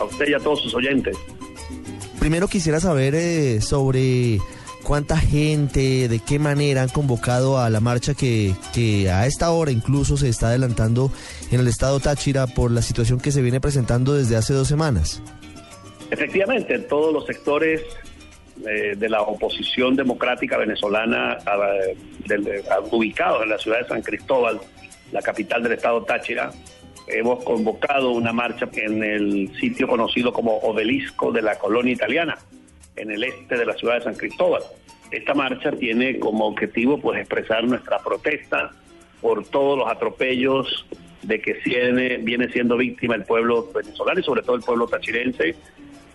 a usted y a todos sus oyentes. Primero quisiera saber eh, sobre cuánta gente, de qué manera han convocado a la marcha que, que a esta hora incluso se está adelantando en el estado Táchira por la situación que se viene presentando desde hace dos semanas. Efectivamente, todos los sectores eh, de la oposición democrática venezolana ubicados en la ciudad de San Cristóbal, la capital del estado Táchira, hemos convocado una marcha en el sitio conocido como Obelisco de la colonia italiana, en el este de la ciudad de San Cristóbal. Esta marcha tiene como objetivo pues expresar nuestra protesta por todos los atropellos de que viene siendo víctima el pueblo venezolano y sobre todo el pueblo tachirense,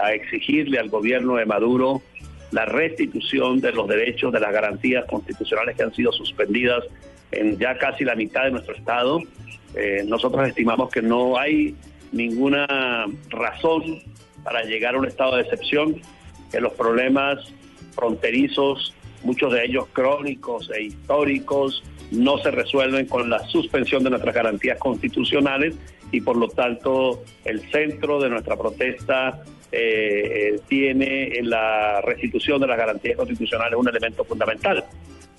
a exigirle al gobierno de Maduro la restitución de los derechos, de las garantías constitucionales que han sido suspendidas en ya casi la mitad de nuestro Estado. Eh, nosotros estimamos que no hay ninguna razón para llegar a un estado de excepción, que los problemas fronterizos, muchos de ellos crónicos e históricos, no se resuelven con la suspensión de nuestras garantías constitucionales y por lo tanto el centro de nuestra protesta eh, eh, tiene en la restitución de las garantías constitucionales un elemento fundamental.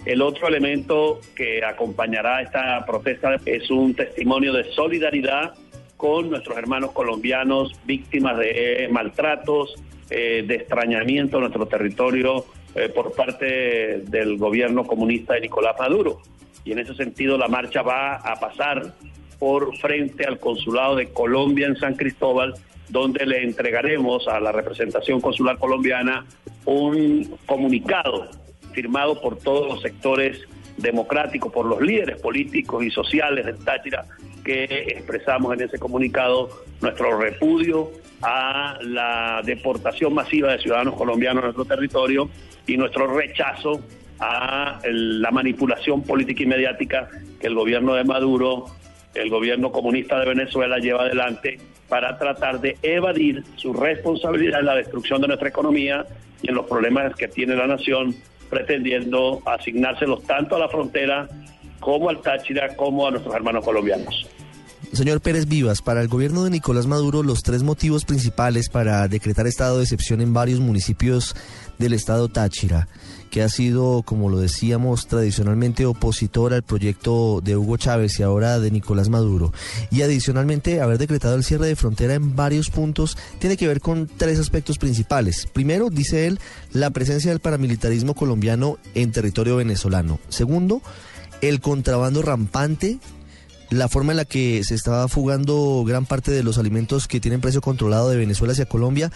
El otro elemento que acompañará esta protesta es un testimonio de solidaridad con nuestros hermanos colombianos víctimas de maltratos, eh, de extrañamiento en nuestro territorio por parte del gobierno comunista de Nicolás Maduro. Y en ese sentido la marcha va a pasar por frente al consulado de Colombia en San Cristóbal donde le entregaremos a la representación consular colombiana un comunicado firmado por todos los sectores democráticos, por los líderes políticos y sociales del Táchira, que expresamos en ese comunicado nuestro repudio a la deportación masiva de ciudadanos colombianos en nuestro territorio y nuestro rechazo a la manipulación política y mediática que el gobierno de Maduro, el gobierno comunista de Venezuela lleva adelante para tratar de evadir su responsabilidad en la destrucción de nuestra economía y en los problemas que tiene la nación, pretendiendo asignárselos tanto a la frontera como al Táchira como a nuestros hermanos colombianos. Señor Pérez Vivas, para el gobierno de Nicolás Maduro, los tres motivos principales para decretar estado de excepción en varios municipios del estado Táchira que ha sido, como lo decíamos, tradicionalmente opositor al proyecto de Hugo Chávez y ahora de Nicolás Maduro. Y adicionalmente, haber decretado el cierre de frontera en varios puntos tiene que ver con tres aspectos principales. Primero, dice él, la presencia del paramilitarismo colombiano en territorio venezolano. Segundo, el contrabando rampante la forma en la que se estaba fugando gran parte de los alimentos que tienen precio controlado de Venezuela hacia Colombia.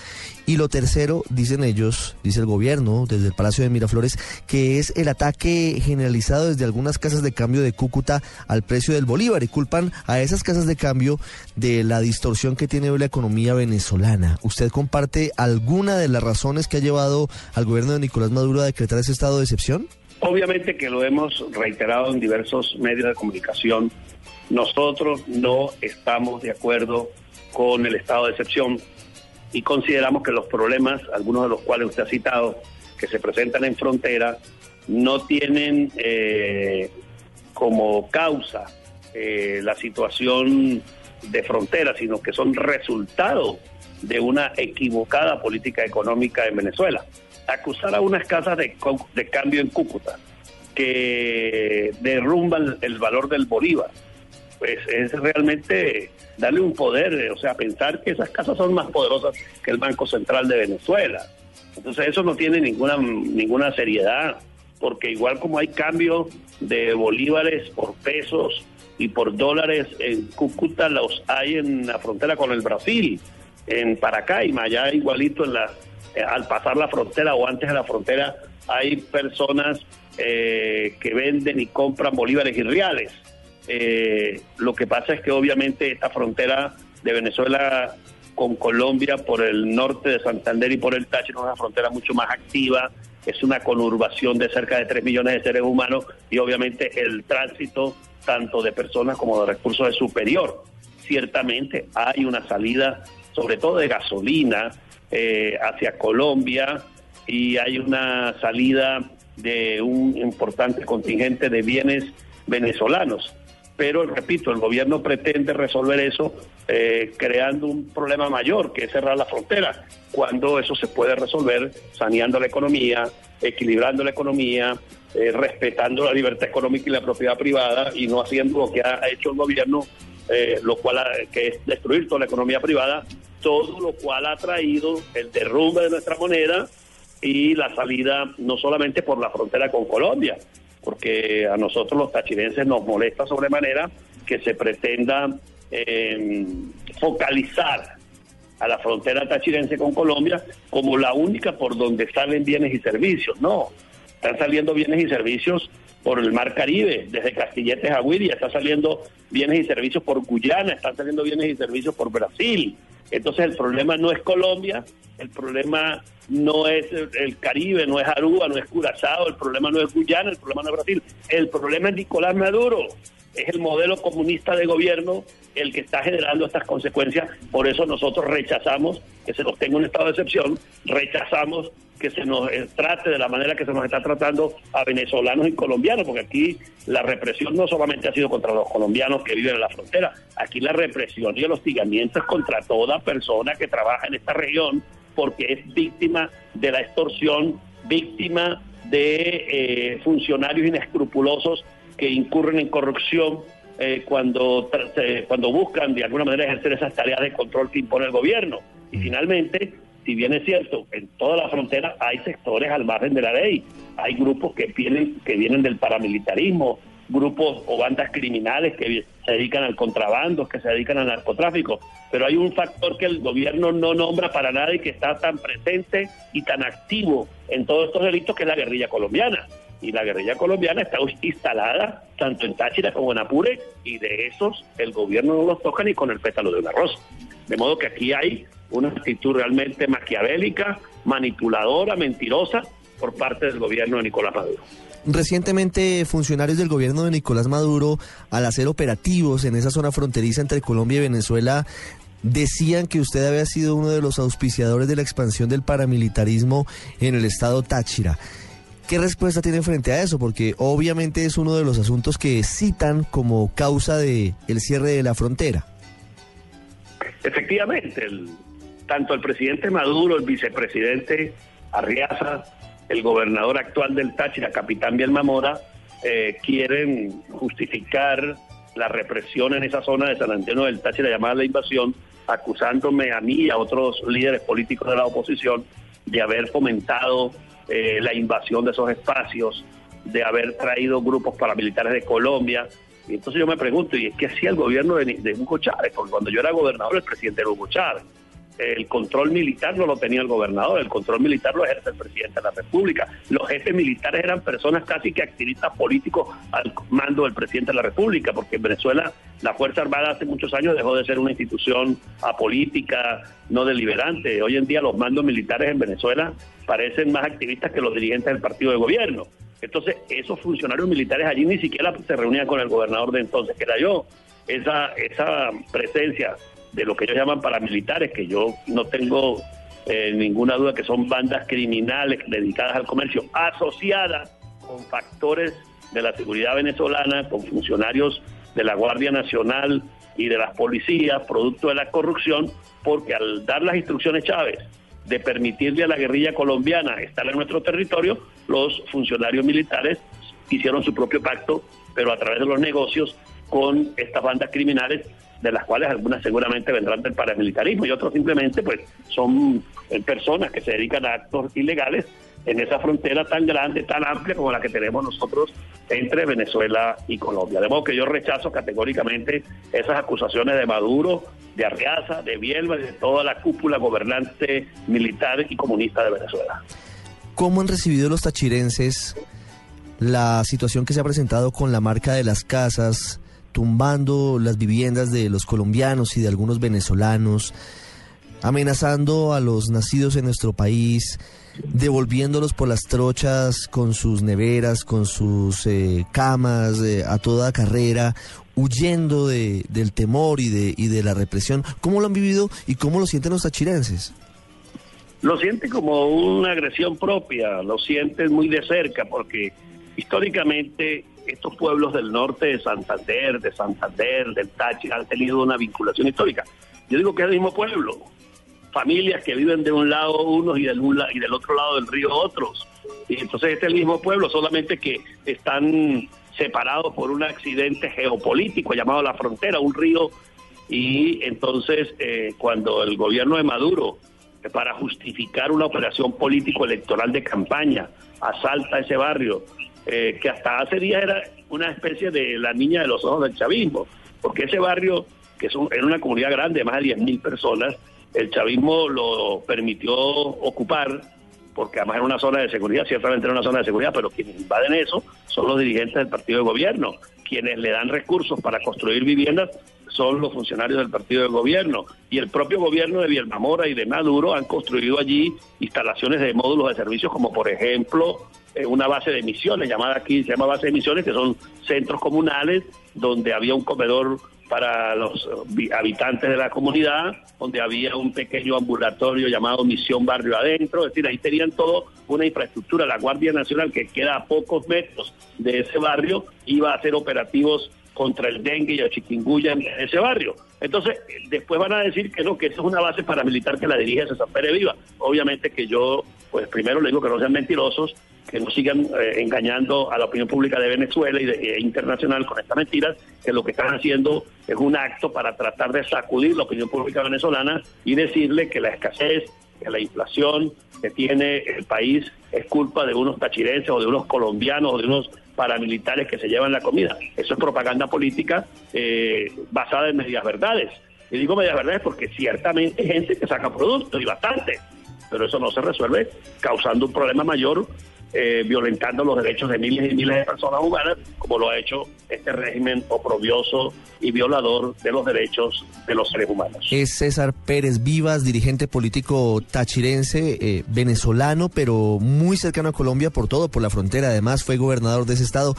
Y lo tercero, dicen ellos, dice el gobierno desde el Palacio de Miraflores, que es el ataque generalizado desde algunas casas de cambio de Cúcuta al precio del Bolívar y culpan a esas casas de cambio de la distorsión que tiene la economía venezolana. ¿Usted comparte alguna de las razones que ha llevado al gobierno de Nicolás Maduro a decretar ese estado de excepción? Obviamente que lo hemos reiterado en diversos medios de comunicación nosotros no estamos de acuerdo con el estado de excepción y consideramos que los problemas, algunos de los cuales usted ha citado, que se presentan en frontera, no tienen eh, como causa eh, la situación de frontera, sino que son resultado de una equivocada política económica en Venezuela. Acusar a unas casas de, de cambio en Cúcuta que derrumban el valor del Bolívar pues es realmente darle un poder, eh, o sea, pensar que esas casas son más poderosas que el Banco Central de Venezuela. Entonces eso no tiene ninguna, ninguna seriedad, porque igual como hay cambio de bolívares por pesos y por dólares en Cúcuta, los hay en la frontera con el Brasil, en Paracaima, allá igualito en la, eh, al pasar la frontera o antes de la frontera hay personas eh, que venden y compran bolívares y reales. Eh, lo que pasa es que obviamente esta frontera de Venezuela con Colombia por el norte de Santander y por el Táchira es una frontera mucho más activa, es una conurbación de cerca de 3 millones de seres humanos y obviamente el tránsito tanto de personas como de recursos es superior. Ciertamente hay una salida, sobre todo de gasolina, eh, hacia Colombia y hay una salida de un importante contingente de bienes venezolanos pero repito, el gobierno pretende resolver eso eh, creando un problema mayor que es cerrar la frontera, cuando eso se puede resolver saneando la economía, equilibrando la economía, eh, respetando la libertad económica y la propiedad privada y no haciendo lo que ha hecho el gobierno, eh, lo cual que es destruir toda la economía privada, todo lo cual ha traído el derrumbe de nuestra moneda y la salida no solamente por la frontera con Colombia, porque a nosotros los tachirenses nos molesta sobremanera que se pretenda eh, focalizar a la frontera tachirense con Colombia como la única por donde salen bienes y servicios. No, están saliendo bienes y servicios por el Mar Caribe, desde Castilletes a Guiria, están saliendo bienes y servicios por Guyana, están saliendo bienes y servicios por Brasil. Entonces el problema no es Colombia, el problema no es el Caribe, no es Aruba, no es Curazao, el problema no es Guyana, el problema no es Brasil, el problema es Nicolás Maduro es el modelo comunista de gobierno el que está generando estas consecuencias. Por eso nosotros rechazamos que se nos tenga un estado de excepción, rechazamos que se nos eh, trate de la manera que se nos está tratando a venezolanos y colombianos, porque aquí la represión no solamente ha sido contra los colombianos que viven en la frontera, aquí la represión y el hostigamiento es contra toda persona que trabaja en esta región, porque es víctima de la extorsión, víctima de eh, funcionarios inescrupulosos que incurren en corrupción eh, cuando, cuando buscan de alguna manera ejercer esas tareas de control que impone el gobierno. Y finalmente, si bien es cierto, en toda la frontera hay sectores al margen de la ley, hay grupos que vienen, que vienen del paramilitarismo, grupos o bandas criminales que se dedican al contrabando, que se dedican al narcotráfico, pero hay un factor que el gobierno no nombra para nada y que está tan presente y tan activo en todos estos delitos que es la guerrilla colombiana y la guerrilla colombiana está instalada tanto en Táchira como en Apure y de esos el gobierno no los toca ni con el pétalo de una rosa. De modo que aquí hay una actitud realmente maquiavélica, manipuladora, mentirosa por parte del gobierno de Nicolás Maduro. Recientemente, funcionarios del gobierno de Nicolás Maduro, al hacer operativos en esa zona fronteriza entre Colombia y Venezuela, decían que usted había sido uno de los auspiciadores de la expansión del paramilitarismo en el estado Táchira. ¿Qué respuesta tiene frente a eso? Porque obviamente es uno de los asuntos que citan como causa de el cierre de la frontera. Efectivamente, tanto el presidente Maduro, el vicepresidente Arriaza, el gobernador actual del Táchira, capitán Bielma Mora, eh, quieren justificar la represión en esa zona de San Antonio del Táchira llamada la invasión, acusándome a mí y a otros líderes políticos de la oposición de haber fomentado eh, la invasión de esos espacios, de haber traído grupos paramilitares de Colombia. Y entonces yo me pregunto, ¿y es qué hacía el gobierno de, de Hugo Chávez? Porque cuando yo era gobernador, el presidente era Hugo Chávez el control militar no lo tenía el gobernador, el control militar lo ejerce el presidente de la República. Los jefes militares eran personas casi que activistas políticos al mando del presidente de la República, porque en Venezuela la Fuerza Armada hace muchos años dejó de ser una institución apolítica, no deliberante. Hoy en día los mandos militares en Venezuela parecen más activistas que los dirigentes del partido de gobierno. Entonces, esos funcionarios militares allí ni siquiera se reunían con el gobernador de entonces, que era yo. Esa, esa presencia de lo que ellos llaman paramilitares, que yo no tengo eh, ninguna duda que son bandas criminales dedicadas al comercio, asociadas con factores de la seguridad venezolana, con funcionarios de la Guardia Nacional y de las policías, producto de la corrupción, porque al dar las instrucciones Chávez de permitirle a la guerrilla colombiana estar en nuestro territorio, los funcionarios militares hicieron su propio pacto, pero a través de los negocios con estas bandas criminales de las cuales algunas seguramente vendrán del paramilitarismo y otros simplemente pues son eh, personas que se dedican a actos ilegales en esa frontera tan grande, tan amplia como la que tenemos nosotros entre Venezuela y Colombia. De modo que yo rechazo categóricamente esas acusaciones de Maduro, de Arriaza, de Bielba y de toda la cúpula gobernante militar y comunista de Venezuela. ¿Cómo han recibido los tachirenses la situación que se ha presentado con la marca de las casas, tumbando las viviendas de los colombianos y de algunos venezolanos, amenazando a los nacidos en nuestro país, devolviéndolos por las trochas con sus neveras, con sus eh, camas, eh, a toda carrera, huyendo de, del temor y de, y de la represión. ¿Cómo lo han vivido y cómo lo sienten los tachirenses? Lo sienten como una agresión propia, lo sienten muy de cerca, porque históricamente estos pueblos del norte de Santander, de Santander, del Táchira han tenido una vinculación histórica. Yo digo que es el mismo pueblo, familias que viven de un lado unos y del, y del otro lado del río otros. Y entonces este es el mismo pueblo, solamente que están separados por un accidente geopolítico llamado la frontera, un río. Y entonces eh, cuando el gobierno de Maduro, para justificar una operación político-electoral de campaña, asalta ese barrio, eh, que hasta hace días era una especie de la niña de los ojos del chavismo, porque ese barrio, que es era una comunidad grande, más de 10.000 personas, el chavismo lo permitió ocupar porque además era una zona de seguridad, ciertamente era una zona de seguridad, pero quienes invaden eso son los dirigentes del partido de gobierno, quienes le dan recursos para construir viviendas son los funcionarios del partido de gobierno. Y el propio gobierno de Vilmamora y de Maduro han construido allí instalaciones de módulos de servicios como por ejemplo una base de emisiones llamada aquí se llama base de emisiones que son centros comunales donde había un comedor para los eh, habitantes de la comunidad, donde había un pequeño ambulatorio llamado Misión Barrio Adentro, es decir, ahí tenían todo una infraestructura. La Guardia Nacional, que queda a pocos metros de ese barrio, iba a hacer operativos contra el dengue y el chikungunya en ese barrio. Entonces, después van a decir que no, que eso es una base paramilitar que la dirige César Pérez Viva. Obviamente que yo, pues primero le digo que no sean mentirosos, que no sigan eh, engañando a la opinión pública de Venezuela y de, e internacional con estas mentiras, que lo que están haciendo es un acto para tratar de sacudir la opinión pública venezolana y decirle que la escasez, que la inflación que tiene el país es culpa de unos tachirenses o de unos colombianos o de unos paramilitares que se llevan la comida. Eso es propaganda política eh, basada en medias verdades. Y digo medias verdades porque ciertamente hay gente que saca productos y bastante, pero eso no se resuelve causando un problema mayor eh, violentando los derechos de miles y miles de personas humanas, como lo ha hecho este régimen oprobioso y violador de los derechos de los seres humanos. Es César Pérez Vivas, dirigente político tachirense, eh, venezolano, pero muy cercano a Colombia por todo, por la frontera. Además, fue gobernador de ese estado.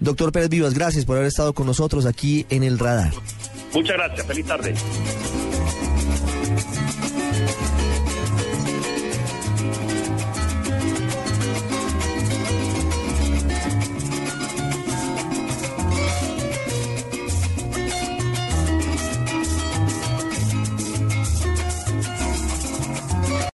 Doctor Pérez Vivas, gracias por haber estado con nosotros aquí en el radar. Muchas gracias, feliz tarde.